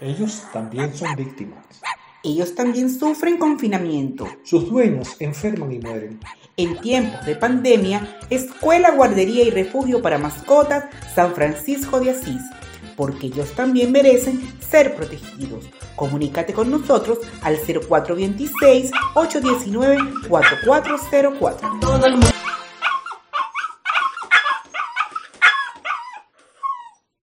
Ellos también son víctimas. Ellos también sufren confinamiento. Sus dueños enferman y mueren. En tiempos de pandemia, Escuela, Guardería y Refugio para Mascotas San Francisco de Asís, porque ellos también merecen ser protegidos. Comunícate con nosotros al 0426-819-4404.